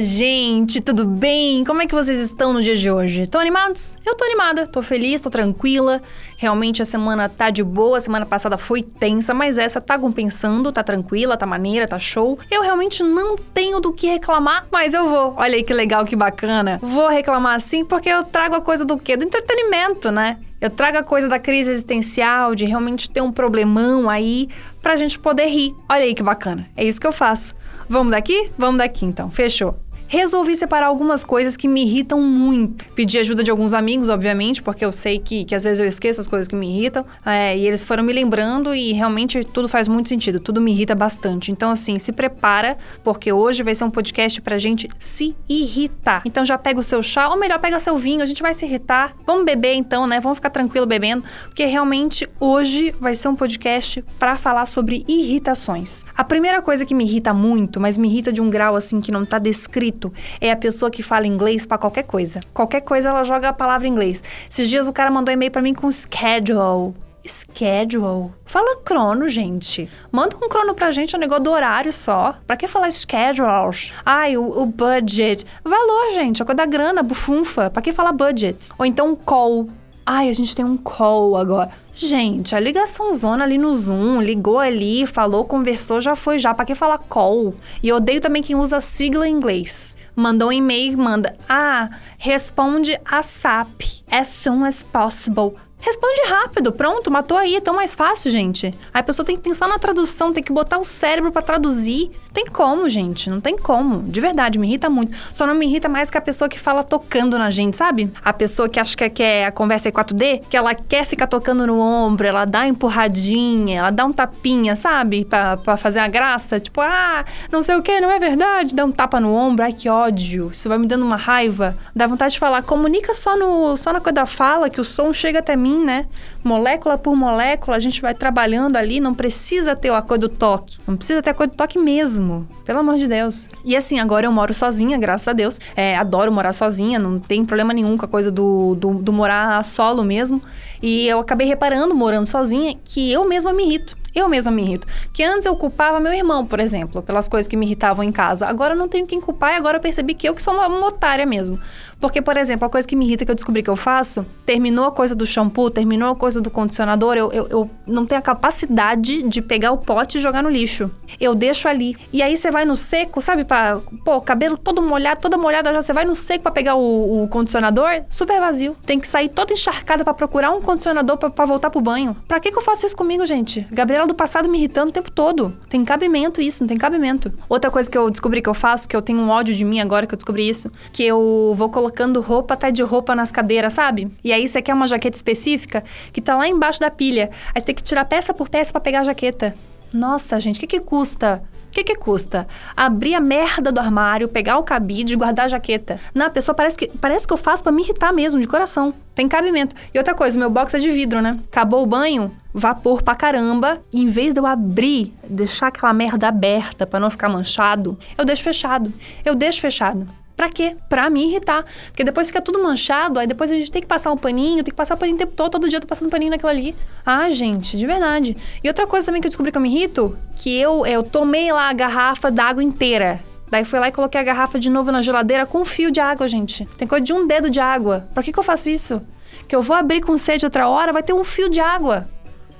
Gente, tudo bem? Como é que vocês estão no dia de hoje? Estão animados? Eu tô animada, tô feliz, tô tranquila. Realmente a semana tá de boa, a semana passada foi tensa, mas essa tá compensando, tá tranquila, tá maneira, tá show. Eu realmente não tenho do que reclamar, mas eu vou. Olha aí que legal, que bacana. Vou reclamar assim porque eu trago a coisa do quê? Do entretenimento, né? Eu trago a coisa da crise existencial, de realmente ter um problemão aí pra gente poder rir. Olha aí que bacana. É isso que eu faço. Vamos daqui? Vamos daqui então. Fechou. Resolvi separar algumas coisas que me irritam muito. Pedi ajuda de alguns amigos, obviamente, porque eu sei que, que às vezes eu esqueço as coisas que me irritam. É, e eles foram me lembrando e realmente tudo faz muito sentido. Tudo me irrita bastante. Então, assim, se prepara, porque hoje vai ser um podcast pra gente se irritar. Então já pega o seu chá, ou melhor, pega seu vinho, a gente vai se irritar. Vamos beber então, né? Vamos ficar tranquilo bebendo, porque realmente hoje vai ser um podcast pra falar sobre irritações. A primeira coisa que me irrita muito, mas me irrita de um grau assim que não tá descrito, é a pessoa que fala inglês pra qualquer coisa. Qualquer coisa ela joga a palavra em inglês. Esses dias o cara mandou e-mail pra mim com schedule. Schedule. Fala crono, gente. Manda um crono pra gente, é um negócio do horário só. Pra que falar schedule? Ai, o, o budget. Valor, gente, é coisa da grana, bufunfa. Pra que falar budget? Ou então call. Ai, a gente tem um call agora. Gente, a ligação zona ali no Zoom, ligou ali, falou, conversou, já foi já. Pra que falar call? E odeio também quem usa sigla em inglês. Mandou um e-mail, manda, ah, responde a SAP as soon as possible. Responde rápido, pronto, matou aí, é tão mais fácil, gente. Aí a pessoa tem que pensar na tradução, tem que botar o cérebro pra traduzir. Tem como, gente, não tem como. De verdade, me irrita muito. Só não me irrita mais que a pessoa que fala tocando na gente, sabe? A pessoa que acha que quer a conversa é 4D, que ela quer ficar tocando no ombro, ela dá empurradinha, ela dá um tapinha, sabe? Pra fazer a graça. Tipo, ah, não sei o que, não é verdade. Dá um tapa no ombro, ai que ódio. Isso vai me dando uma raiva. Dá vontade de falar, comunica só, no, só na coisa da fala, que o som chega até mim, né? Molécula por molécula, a gente vai trabalhando ali, não precisa ter a coisa do toque. Não precisa ter a coisa do toque mesmo. Pelo amor de Deus. E assim, agora eu moro sozinha, graças a Deus. É, adoro morar sozinha, não tem problema nenhum com a coisa do, do, do morar solo mesmo. E eu acabei reparando, morando sozinha, que eu mesma me irrito. Eu mesma me irrito. Que antes eu culpava meu irmão, por exemplo, pelas coisas que me irritavam em casa. Agora eu não tenho quem culpar e agora eu percebi que eu que sou uma, uma otária mesmo. Porque, por exemplo, a coisa que me irrita que eu descobri que eu faço, terminou a coisa do shampoo, terminou a coisa do condicionador, eu, eu, eu não tenho a capacidade de pegar o pote e jogar no lixo. Eu deixo ali. E aí você vai no seco, sabe? Pra, pô, cabelo todo molhado, toda molhada já. Você vai no seco pra pegar o, o condicionador, super vazio. Tem que sair toda encharcada pra procurar um condicionador pra voltar pro banho. Pra que, que eu faço isso comigo, gente? Gabriela do passado me irritando o tempo todo. Tem cabimento isso, não tem cabimento. Outra coisa que eu descobri que eu faço, que eu tenho um ódio de mim agora que eu descobri isso, que eu vou colocando roupa até de roupa nas cadeiras, sabe? E aí você quer uma jaqueta específica que tá lá embaixo da pilha. Aí você tem que tirar peça por peça pra pegar a jaqueta. Nossa, gente, o que que custa? O que que custa? Abrir a merda do armário, pegar o cabide e guardar a jaqueta. Na pessoa parece que, parece que eu faço pra me irritar mesmo, de coração. Tem cabimento. E outra coisa, meu box é de vidro, né? Acabou o banho, vapor pra caramba. E em vez de eu abrir, deixar aquela merda aberta pra não ficar manchado, eu deixo fechado. Eu deixo fechado. Pra quê? Pra me irritar. Porque depois fica tudo manchado, aí depois a gente tem que passar um paninho, tem que passar o paninho o tempo todo, todo dia eu tô passando paninho naquilo ali. Ah, gente, de verdade. E outra coisa também que eu descobri que eu me irrito, que eu, eu tomei lá a garrafa d'água inteira. Daí fui lá e coloquei a garrafa de novo na geladeira com um fio de água, gente. Tem coisa de um dedo de água. Pra que, que eu faço isso? Que eu vou abrir com sede outra hora, vai ter um fio de água.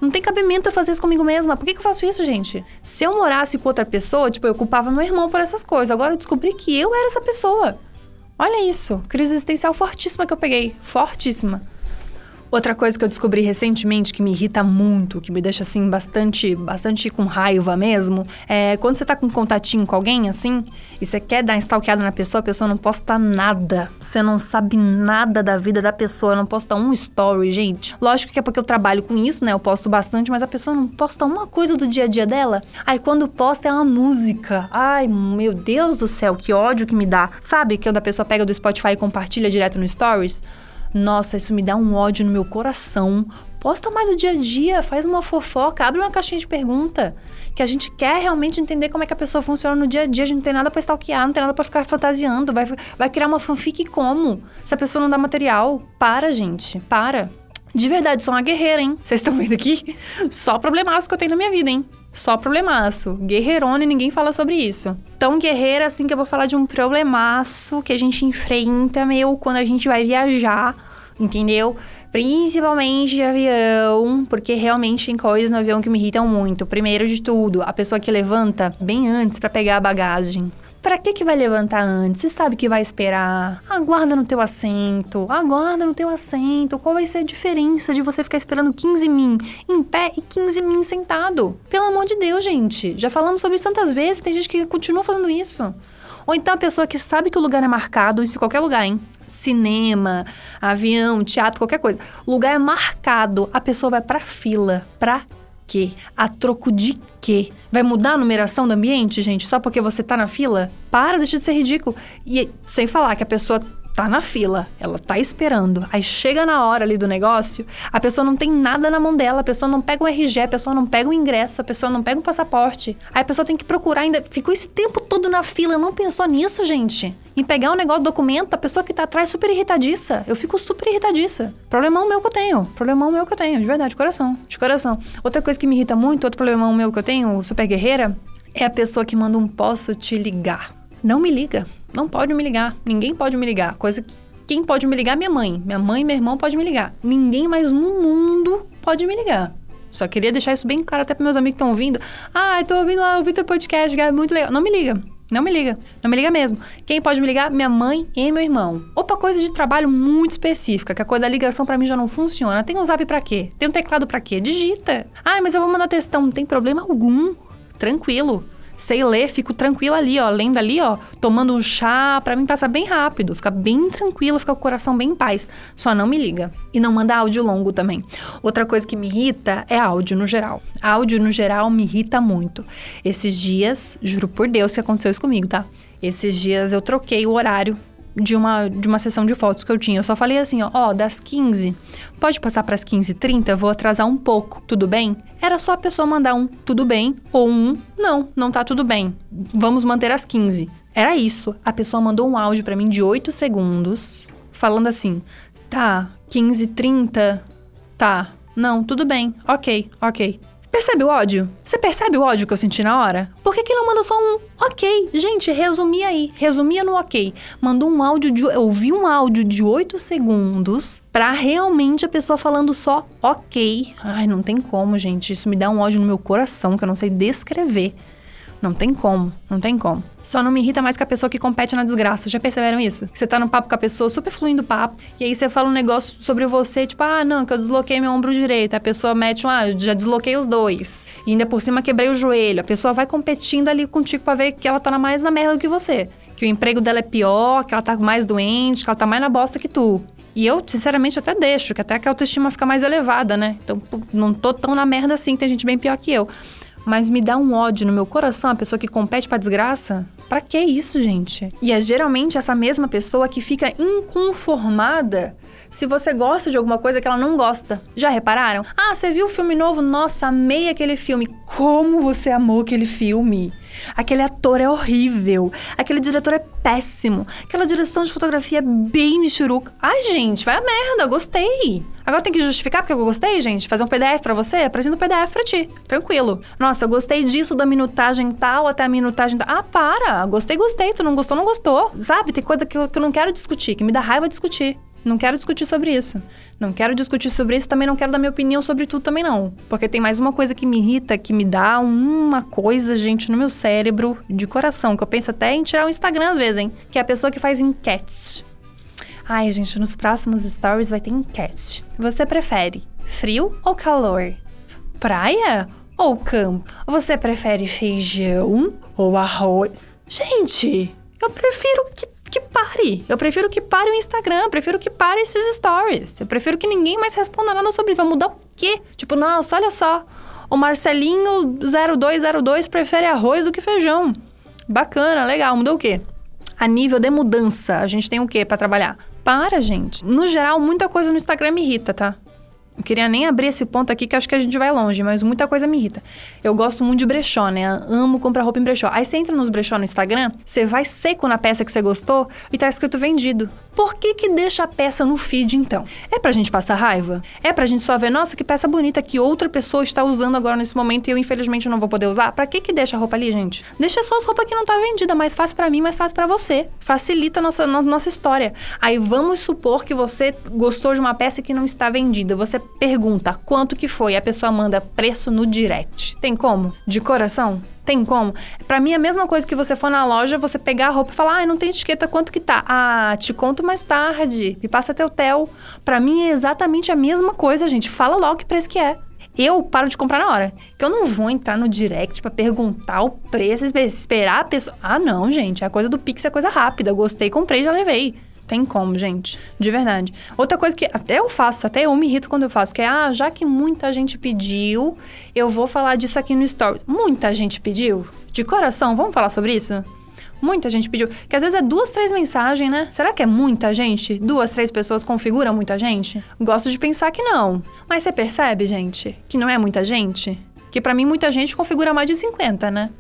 Não tem cabimento eu fazer isso comigo mesma. Por que, que eu faço isso, gente? Se eu morasse com outra pessoa, tipo, eu culpava meu irmão por essas coisas. Agora eu descobri que eu era essa pessoa. Olha isso. Crise existencial fortíssima que eu peguei. Fortíssima. Outra coisa que eu descobri recentemente que me irrita muito, que me deixa assim bastante, bastante com raiva mesmo, é quando você tá com um contatinho com alguém assim, e você quer dar stalkeada na pessoa, a pessoa não posta nada. Você não sabe nada da vida da pessoa, não posta um story, gente. Lógico que é porque eu trabalho com isso, né? Eu posto bastante, mas a pessoa não posta uma coisa do dia a dia dela. Aí quando posta é uma música. Ai, meu Deus do céu, que ódio que me dá. Sabe quando a pessoa pega do Spotify e compartilha direto no stories? Nossa, isso me dá um ódio no meu coração, Posta mais do dia a dia, faz uma fofoca, abre uma caixinha de pergunta. Que a gente quer realmente entender como é que a pessoa funciona no dia a dia. A gente não tem nada pra stalkear, não tem nada pra ficar fantasiando. Vai, vai criar uma fanfic como? Se a pessoa não dá material. Para, gente. Para. De verdade, sou uma guerreira, hein? Vocês estão vendo aqui? Só problemaço que eu tenho na minha vida, hein? Só problemaço. Guerreirona e ninguém fala sobre isso. Tão guerreira assim que eu vou falar de um problemaço que a gente enfrenta, meu, quando a gente vai viajar, entendeu? Principalmente de avião, porque realmente tem coisas no avião que me irritam muito. Primeiro de tudo, a pessoa que levanta bem antes para pegar a bagagem. Pra que que vai levantar antes? Você sabe que vai esperar. Aguarda no teu assento. Aguarda no teu assento. Qual vai ser a diferença de você ficar esperando 15 min em pé e 15 min sentado? Pelo amor de Deus, gente. Já falamos sobre isso tantas vezes, tem gente que continua fazendo isso. Ou então a pessoa que sabe que o lugar é marcado, isso em qualquer lugar, hein? Cinema, avião, teatro, qualquer coisa. O lugar é marcado, a pessoa vai pra fila. Pra quê? A troco de quê? Vai mudar a numeração do ambiente, gente, só porque você tá na fila? Para, deixa de ser ridículo. E sem falar que a pessoa tá na fila, ela tá esperando. Aí chega na hora ali do negócio, a pessoa não tem nada na mão dela, a pessoa não pega um RG, a pessoa não pega um ingresso, a pessoa não pega um passaporte. Aí a pessoa tem que procurar ainda. Ficou esse tempo todo na fila, não pensou nisso, gente? Em pegar um negócio, documento, a pessoa que tá atrás super irritadiça. Eu fico super irritadiça. Problemão meu que eu tenho. Problemão meu que eu tenho, de verdade, de coração. De coração. Outra coisa que me irrita muito, outro problemão meu que eu tenho, super guerreira, é a pessoa que manda um posso te ligar. Não me liga. Não pode me ligar. Ninguém pode me ligar. Coisa que quem pode me ligar é minha mãe. Minha mãe e meu irmão podem me ligar. Ninguém mais no mundo pode me ligar. Só queria deixar isso bem claro até para meus amigos que estão ouvindo. Ah, eu tô ouvindo lá, ouvindo teu podcast, é muito legal. Não me liga. Não me liga. Não me liga mesmo. Quem pode me ligar? Minha mãe e meu irmão. Ou coisa de trabalho muito específica, que a coisa da ligação para mim já não funciona. Tem um zap pra quê? Tem um teclado pra quê? Digita. Ah, mas eu vou mandar textão. Não tem problema algum. Tranquilo sei ler, fico tranquila ali, ó, lendo ali, ó, tomando um chá, para mim passa bem rápido, fica bem tranquilo, fica com o coração bem em paz. Só não me liga. E não manda áudio longo também. Outra coisa que me irrita é áudio no geral. Áudio no geral me irrita muito. Esses dias, juro por Deus que aconteceu isso comigo, tá? Esses dias eu troquei o horário de uma, de uma sessão de fotos que eu tinha. Eu só falei assim, ó, ó das 15, pode passar para as 15h30? Vou atrasar um pouco, tudo bem? Era só a pessoa mandar um tudo bem ou um não, não tá tudo bem. Vamos manter as 15. Era isso. A pessoa mandou um áudio para mim de 8 segundos, falando assim: "Tá, 15h30, tá. Não, tudo bem. OK, OK. Percebe o ódio? Você percebe o ódio que eu senti na hora? Por que, não manda só um ok? Gente, resumia aí. Resumia no ok. Mandou um áudio de. Eu ouvi um áudio de 8 segundos pra realmente a pessoa falando só ok. Ai, não tem como, gente. Isso me dá um ódio no meu coração que eu não sei descrever. Não tem como, não tem como. Só não me irrita mais que a pessoa que compete na desgraça. Já perceberam isso? Você tá no papo com a pessoa, super fluindo papo, e aí você fala um negócio sobre você, tipo, ah, não, que eu desloquei meu ombro direito. A pessoa mete um, ah, já desloquei os dois. E ainda por cima quebrei o joelho. A pessoa vai competindo ali contigo pra ver que ela tá mais na merda do que você. Que o emprego dela é pior, que ela tá mais doente, que ela tá mais na bosta que tu. E eu, sinceramente, até deixo, que até que a autoestima fica mais elevada, né? Então, não tô tão na merda assim, tem gente bem pior que eu mas me dá um ódio no meu coração a pessoa que compete pra desgraça. Pra que isso, gente? E é geralmente essa mesma pessoa que fica inconformada se você gosta de alguma coisa que ela não gosta. Já repararam? Ah, você viu o filme novo? Nossa, amei aquele filme. Como você amou aquele filme? Aquele ator é horrível. Aquele diretor é péssimo. Aquela direção de fotografia é bem michuruca. Ai, gente, vai a merda, gostei. Agora tem que justificar porque eu gostei, gente? Fazer um PDF para você? Apresenta um PDF pra ti. Tranquilo. Nossa, eu gostei disso da minutagem tal até a minutagem tal. Ah, para. Gostei, gostei. Tu não gostou, não gostou. Sabe? Tem coisa que eu, que eu não quero discutir, que me dá raiva discutir. Não quero discutir sobre isso. Não quero discutir sobre isso, também não quero dar minha opinião sobre tudo também não. Porque tem mais uma coisa que me irrita, que me dá uma coisa, gente, no meu cérebro, de coração, que eu penso até em tirar o Instagram às vezes, hein? Que é a pessoa que faz enquete. Ai, gente, nos próximos stories vai ter enquete. Você prefere frio ou calor? Praia ou campo? Você prefere feijão ou arroz? Gente, eu prefiro que que pare. Eu prefiro que pare o Instagram, eu prefiro que pare esses stories. Eu prefiro que ninguém mais responda nada sobre isso. Vai mudar o quê? Tipo, nossa, olha só. O Marcelinho 0202 prefere arroz do que feijão. Bacana, legal. Mudou o quê? A nível de mudança, a gente tem o quê para trabalhar? Para, gente. No geral, muita coisa no Instagram me irrita, tá? Não queria nem abrir esse ponto aqui, que acho que a gente vai longe, mas muita coisa me irrita. Eu gosto muito de brechó, né? Amo comprar roupa em brechó. Aí você entra nos brechó no Instagram, você vai seco na peça que você gostou e tá escrito vendido. Por que que deixa a peça no feed, então? É pra gente passar raiva? É pra gente só ver, nossa, que peça bonita que outra pessoa está usando agora nesse momento e eu, infelizmente, não vou poder usar? Pra que que deixa a roupa ali, gente? Deixa só as roupas que não tá vendida, mais fácil pra mim, mais fácil pra você. Facilita a nossa, no- nossa história. Aí vamos supor que você gostou de uma peça que não está vendida. Você pergunta quanto que foi, a pessoa manda preço no direct. Tem como? De coração? Tem como? Pra mim é a mesma coisa que você for na loja, você pegar a roupa e falar: "Ah, não tem etiqueta, quanto que tá?". Ah, te conto mais tarde. Me passa teu tel. Pra mim é exatamente a mesma coisa, gente. Fala logo que preço que é. Eu paro de comprar na hora. Que eu não vou entrar no direct pra perguntar o preço, espe- esperar a pessoa. Ah, não, gente. A coisa do Pix é coisa rápida. Gostei, comprei, já levei. Tem como, gente. De verdade. Outra coisa que até eu faço, até eu me irrito quando eu faço, que é, ah, já que muita gente pediu, eu vou falar disso aqui no Stories. Muita gente pediu? De coração, vamos falar sobre isso? Muita gente pediu. Que às vezes é duas, três mensagens, né? Será que é muita gente? Duas, três pessoas configuram muita gente? Gosto de pensar que não. Mas você percebe, gente, que não é muita gente? Que pra mim muita gente configura mais de 50, né?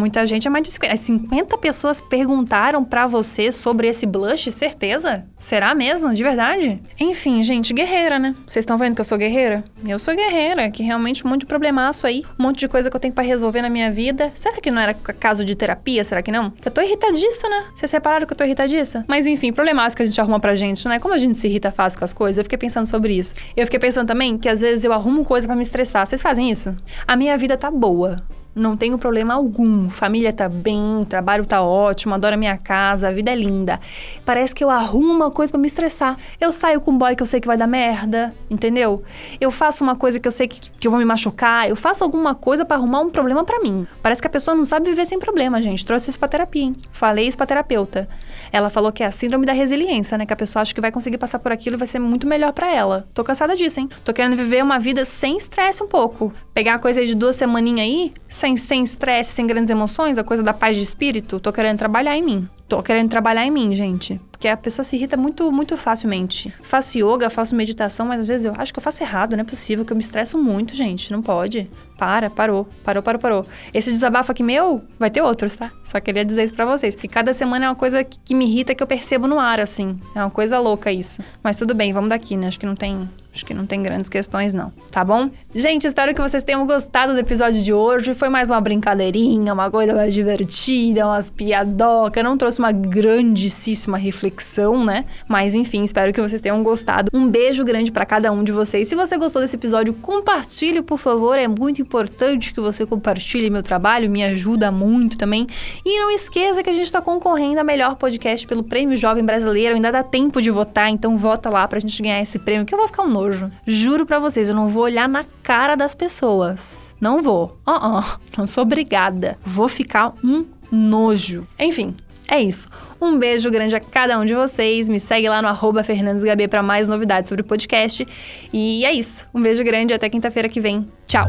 Muita gente é mais de 50. As 50 pessoas perguntaram pra você sobre esse blush, certeza? Será mesmo? De verdade? Enfim, gente, guerreira, né? Vocês estão vendo que eu sou guerreira? Eu sou guerreira, que realmente um monte de problemaço aí, um monte de coisa que eu tenho pra resolver na minha vida. Será que não era caso de terapia? Será que não? Eu tô irritadiça, né? Vocês repararam que eu tô irritadiça? Mas enfim, problemaço que a gente arruma pra gente, né? Como a gente se irrita fácil com as coisas, eu fiquei pensando sobre isso. Eu fiquei pensando também que às vezes eu arrumo coisa pra me estressar. Vocês fazem isso? A minha vida tá boa. Não tenho problema algum. Família tá bem, trabalho tá ótimo, adoro a minha casa, a vida é linda. Parece que eu arrumo uma coisa pra me estressar. Eu saio com um boy que eu sei que vai dar merda, entendeu? Eu faço uma coisa que eu sei que, que eu vou me machucar. Eu faço alguma coisa pra arrumar um problema pra mim. Parece que a pessoa não sabe viver sem problema, gente. Trouxe isso pra terapia, hein? Falei isso pra terapeuta. Ela falou que é a síndrome da resiliência, né? Que a pessoa acha que vai conseguir passar por aquilo e vai ser muito melhor pra ela. Tô cansada disso, hein? Tô querendo viver uma vida sem estresse um pouco. Pegar uma coisa aí de duas semaninhas aí, sem sem estresse, sem grandes emoções, a coisa da paz de espírito. Tô querendo trabalhar em mim. Tô querendo trabalhar em mim, gente. Porque a pessoa se irrita muito, muito facilmente. Faço yoga, faço meditação, mas às vezes eu acho que eu faço errado, não é possível, que eu me estresso muito, gente. Não pode. Para, parou. Parou, parou, parou. Esse desabafo aqui meu, vai ter outros, tá? Só queria dizer isso pra vocês. Que cada semana é uma coisa que, que me irrita que eu percebo no ar, assim. É uma coisa louca isso. Mas tudo bem, vamos daqui, né? Acho que não tem. Acho que não tem grandes questões, não. Tá bom? Gente, espero que vocês tenham gostado do episódio de hoje. Foi mais uma brincadeirinha, uma coisa mais divertida, umas piadocas. Não trouxe uma grandíssima reflexão, né? Mas enfim, espero que vocês tenham gostado. Um beijo grande pra cada um de vocês. Se você gostou desse episódio, compartilhe, por favor. É muito importante que você compartilhe meu trabalho, me ajuda muito também. E não esqueça que a gente tá concorrendo a melhor podcast pelo Prêmio Jovem Brasileiro. Ainda dá tempo de votar, então vota lá pra gente ganhar esse prêmio, que eu vou ficar um nojo. Juro pra vocês, eu não vou olhar na cara das pessoas. Não vou. Uh -uh. Não sou obrigada. Vou ficar um nojo. Enfim, é isso. Um beijo grande a cada um de vocês. Me segue lá no arroba FernandesGB para mais novidades sobre o podcast. E é isso. Um beijo grande até quinta-feira que vem. Tchau!